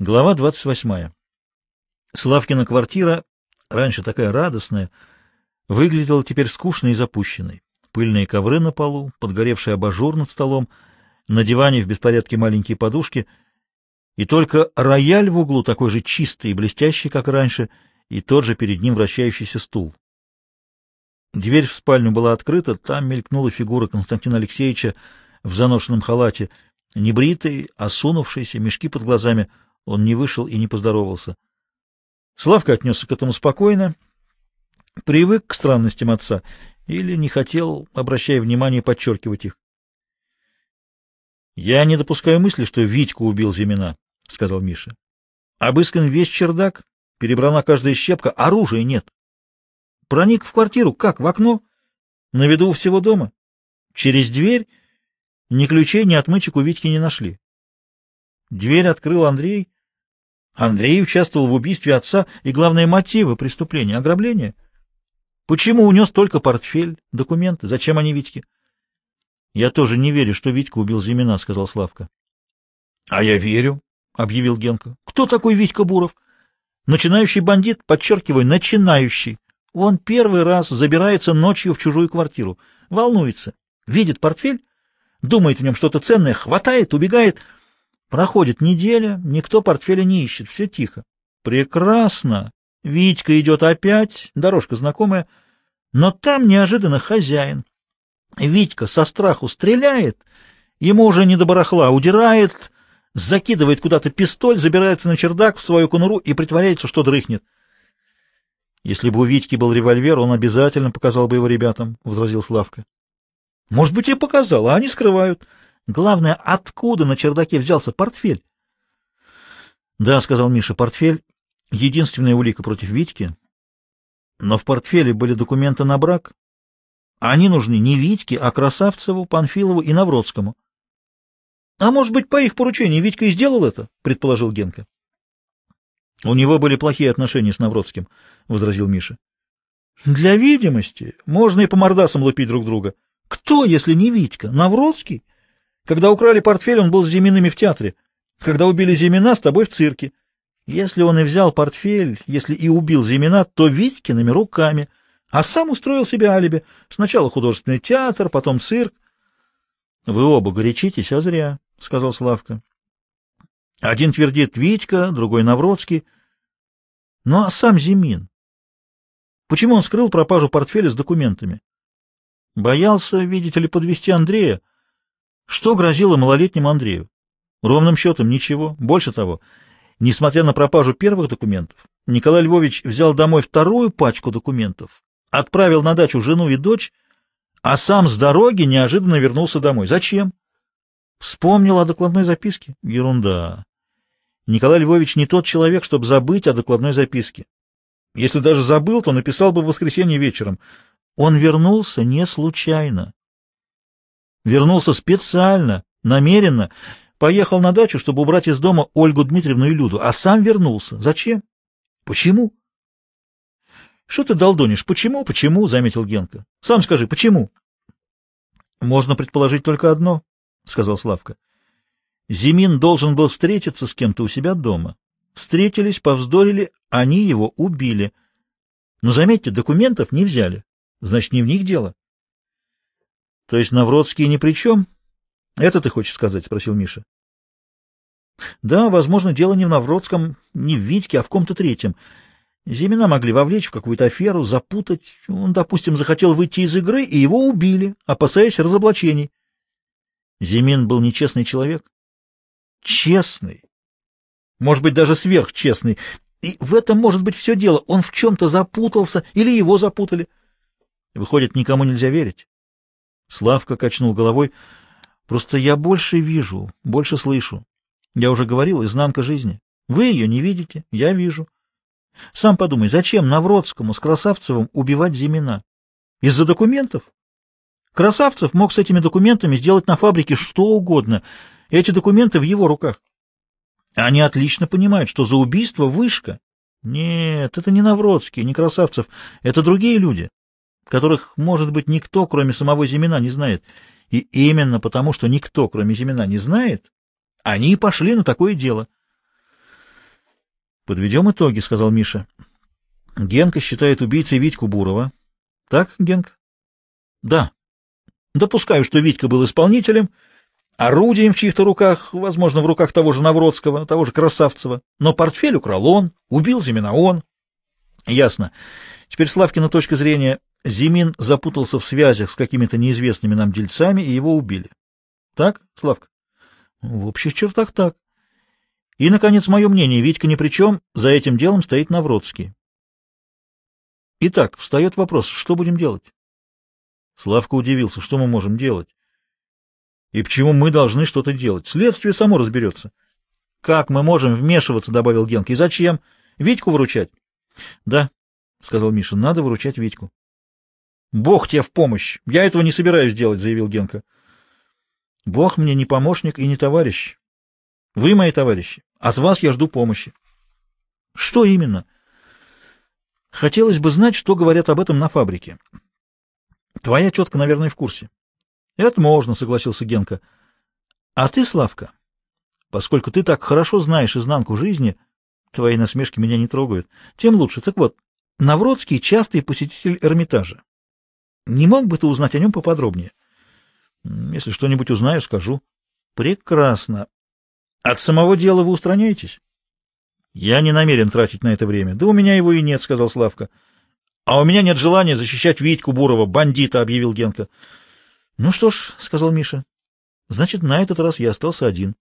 Глава 28. Славкина квартира, раньше такая радостная, выглядела теперь скучной и запущенной. Пыльные ковры на полу, подгоревший абажур над столом, на диване в беспорядке маленькие подушки, и только рояль в углу такой же чистый и блестящий, как раньше, и тот же перед ним вращающийся стул. Дверь в спальню была открыта, там мелькнула фигура Константина Алексеевича в заношенном халате, небритый, осунувшийся, мешки под глазами — он не вышел и не поздоровался. Славка отнесся к этому спокойно, привык к странностям отца или не хотел, обращая внимание, подчеркивать их. — Я не допускаю мысли, что Витьку убил Зимина, — сказал Миша. — Обыскан весь чердак, перебрана каждая щепка, оружия нет. Проник в квартиру, как, в окно? На виду у всего дома? Через дверь ни ключей, ни отмычек у Витьки не нашли. Дверь открыл Андрей, Андрей участвовал в убийстве отца и, главное, мотивы преступления — ограбление. Почему унес только портфель, документы? Зачем они Витьке? — Я тоже не верю, что Витька убил Зимина, — сказал Славка. — А я верю, — объявил Генка. — Кто такой Витька Буров? Начинающий бандит, подчеркиваю, начинающий. Он первый раз забирается ночью в чужую квартиру, волнуется, видит портфель, думает в нем что-то ценное, хватает, убегает — Проходит неделя, никто портфеля не ищет, все тихо. Прекрасно. Витька идет опять, дорожка знакомая, но там неожиданно хозяин. Витька со страху стреляет, ему уже не до барахла, удирает, закидывает куда-то пистоль, забирается на чердак в свою конуру и притворяется, что дрыхнет. Если бы у Витьки был револьвер, он обязательно показал бы его ребятам, — возразил Славка. — Может быть, и показал, а они скрывают. Главное, откуда на чердаке взялся портфель? — Да, — сказал Миша, — портфель — единственная улика против Витьки. Но в портфеле были документы на брак. Они нужны не Витьке, а Красавцеву, Панфилову и Навродскому. — А может быть, по их поручению Витька и сделал это? — предположил Генка. — У него были плохие отношения с Навродским, — возразил Миша. — Для видимости можно и по мордасам лупить друг друга. Кто, если не Витька? Навродский? Когда украли портфель, он был с Зимиными в театре. Когда убили Зимина, с тобой в цирке. Если он и взял портфель, если и убил Зимина, то Витькиными руками, а сам устроил себе алиби. Сначала художественный театр, потом цирк. — Вы оба горячитесь, а зря, — сказал Славка. Один твердит Витька, другой Навродский. Ну а сам Зимин? Почему он скрыл пропажу портфеля с документами? Боялся, видите ли, подвести Андрея. Что грозило малолетнему Андрею? Ровным счетом ничего. Больше того, несмотря на пропажу первых документов, Николай Львович взял домой вторую пачку документов, отправил на дачу жену и дочь, а сам с дороги неожиданно вернулся домой. Зачем? Вспомнил о докладной записке? Ерунда. Николай Львович не тот человек, чтобы забыть о докладной записке. Если даже забыл, то написал бы в воскресенье вечером. Он вернулся не случайно. Вернулся специально, намеренно, поехал на дачу, чтобы убрать из дома Ольгу Дмитриевну и Люду, а сам вернулся. Зачем? Почему? — Что ты долдонишь? Почему? Почему? — заметил Генка. — Сам скажи, почему? — Можно предположить только одно, — сказал Славка. Зимин должен был встретиться с кем-то у себя дома. Встретились, повздорили, они его убили. Но, заметьте, документов не взяли. Значит, не в них дело. — То есть Навродский ни при чем? — Это ты хочешь сказать? — спросил Миша. — Да, возможно, дело не в Навродском, не в Витьке, а в ком-то третьем. Зимина могли вовлечь в какую-то аферу, запутать. Он, допустим, захотел выйти из игры, и его убили, опасаясь разоблачений. Зимин был нечестный человек. Честный. Может быть, даже сверхчестный. И в этом может быть все дело. Он в чем-то запутался или его запутали. Выходит, никому нельзя верить. Славка качнул головой. Просто я больше вижу, больше слышу. Я уже говорил, изнанка жизни. Вы ее не видите, я вижу. Сам подумай, зачем Навродскому с Красавцевым убивать Зимина? Из-за документов? Красавцев мог с этими документами сделать на фабрике что угодно. Эти документы в его руках. Они отлично понимают, что за убийство вышка. Нет, это не Навродский, не Красавцев, это другие люди которых, может быть, никто, кроме самого Зимина, не знает. И именно потому, что никто, кроме Зимина, не знает, они и пошли на такое дело. Подведем итоги, сказал Миша. Генка считает убийцей Витьку Бурова. Так, Генк? Да. Допускаю, что Витька был исполнителем, орудием в чьих-то руках, возможно, в руках того же Навродского, того же Красавцева. Но портфель украл он, убил Зимина он. Ясно. Теперь Славкина точка зрения. Зимин запутался в связях с какими-то неизвестными нам дельцами, и его убили. Так, Славка? В общих чертах так. И, наконец, мое мнение, Витька ни при чем, за этим делом стоит Навродский. Итак, встает вопрос, что будем делать? Славка удивился, что мы можем делать? И почему мы должны что-то делать? Следствие само разберется. Как мы можем вмешиваться, добавил Генка. И зачем? Витьку выручать? Да, сказал Миша, надо выручать Витьку. Бог тебе в помощь. Я этого не собираюсь делать, заявил Генка. Бог мне не помощник и не товарищ. Вы мои товарищи. От вас я жду помощи. Что именно? Хотелось бы знать, что говорят об этом на фабрике. Твоя тетка, наверное, в курсе. Это можно, согласился Генка. А ты, Славка, поскольку ты так хорошо знаешь изнанку жизни, твои насмешки меня не трогают, тем лучше. Так вот, Навродский частый посетитель Эрмитажа. Не мог бы ты узнать о нем поподробнее? Если что-нибудь узнаю, скажу. Прекрасно. От самого дела вы устраняетесь? Я не намерен тратить на это время. Да у меня его и нет, сказал Славка. А у меня нет желания защищать Витьку Бурова, бандита, объявил Генка. Ну что ж, сказал Миша. Значит, на этот раз я остался один.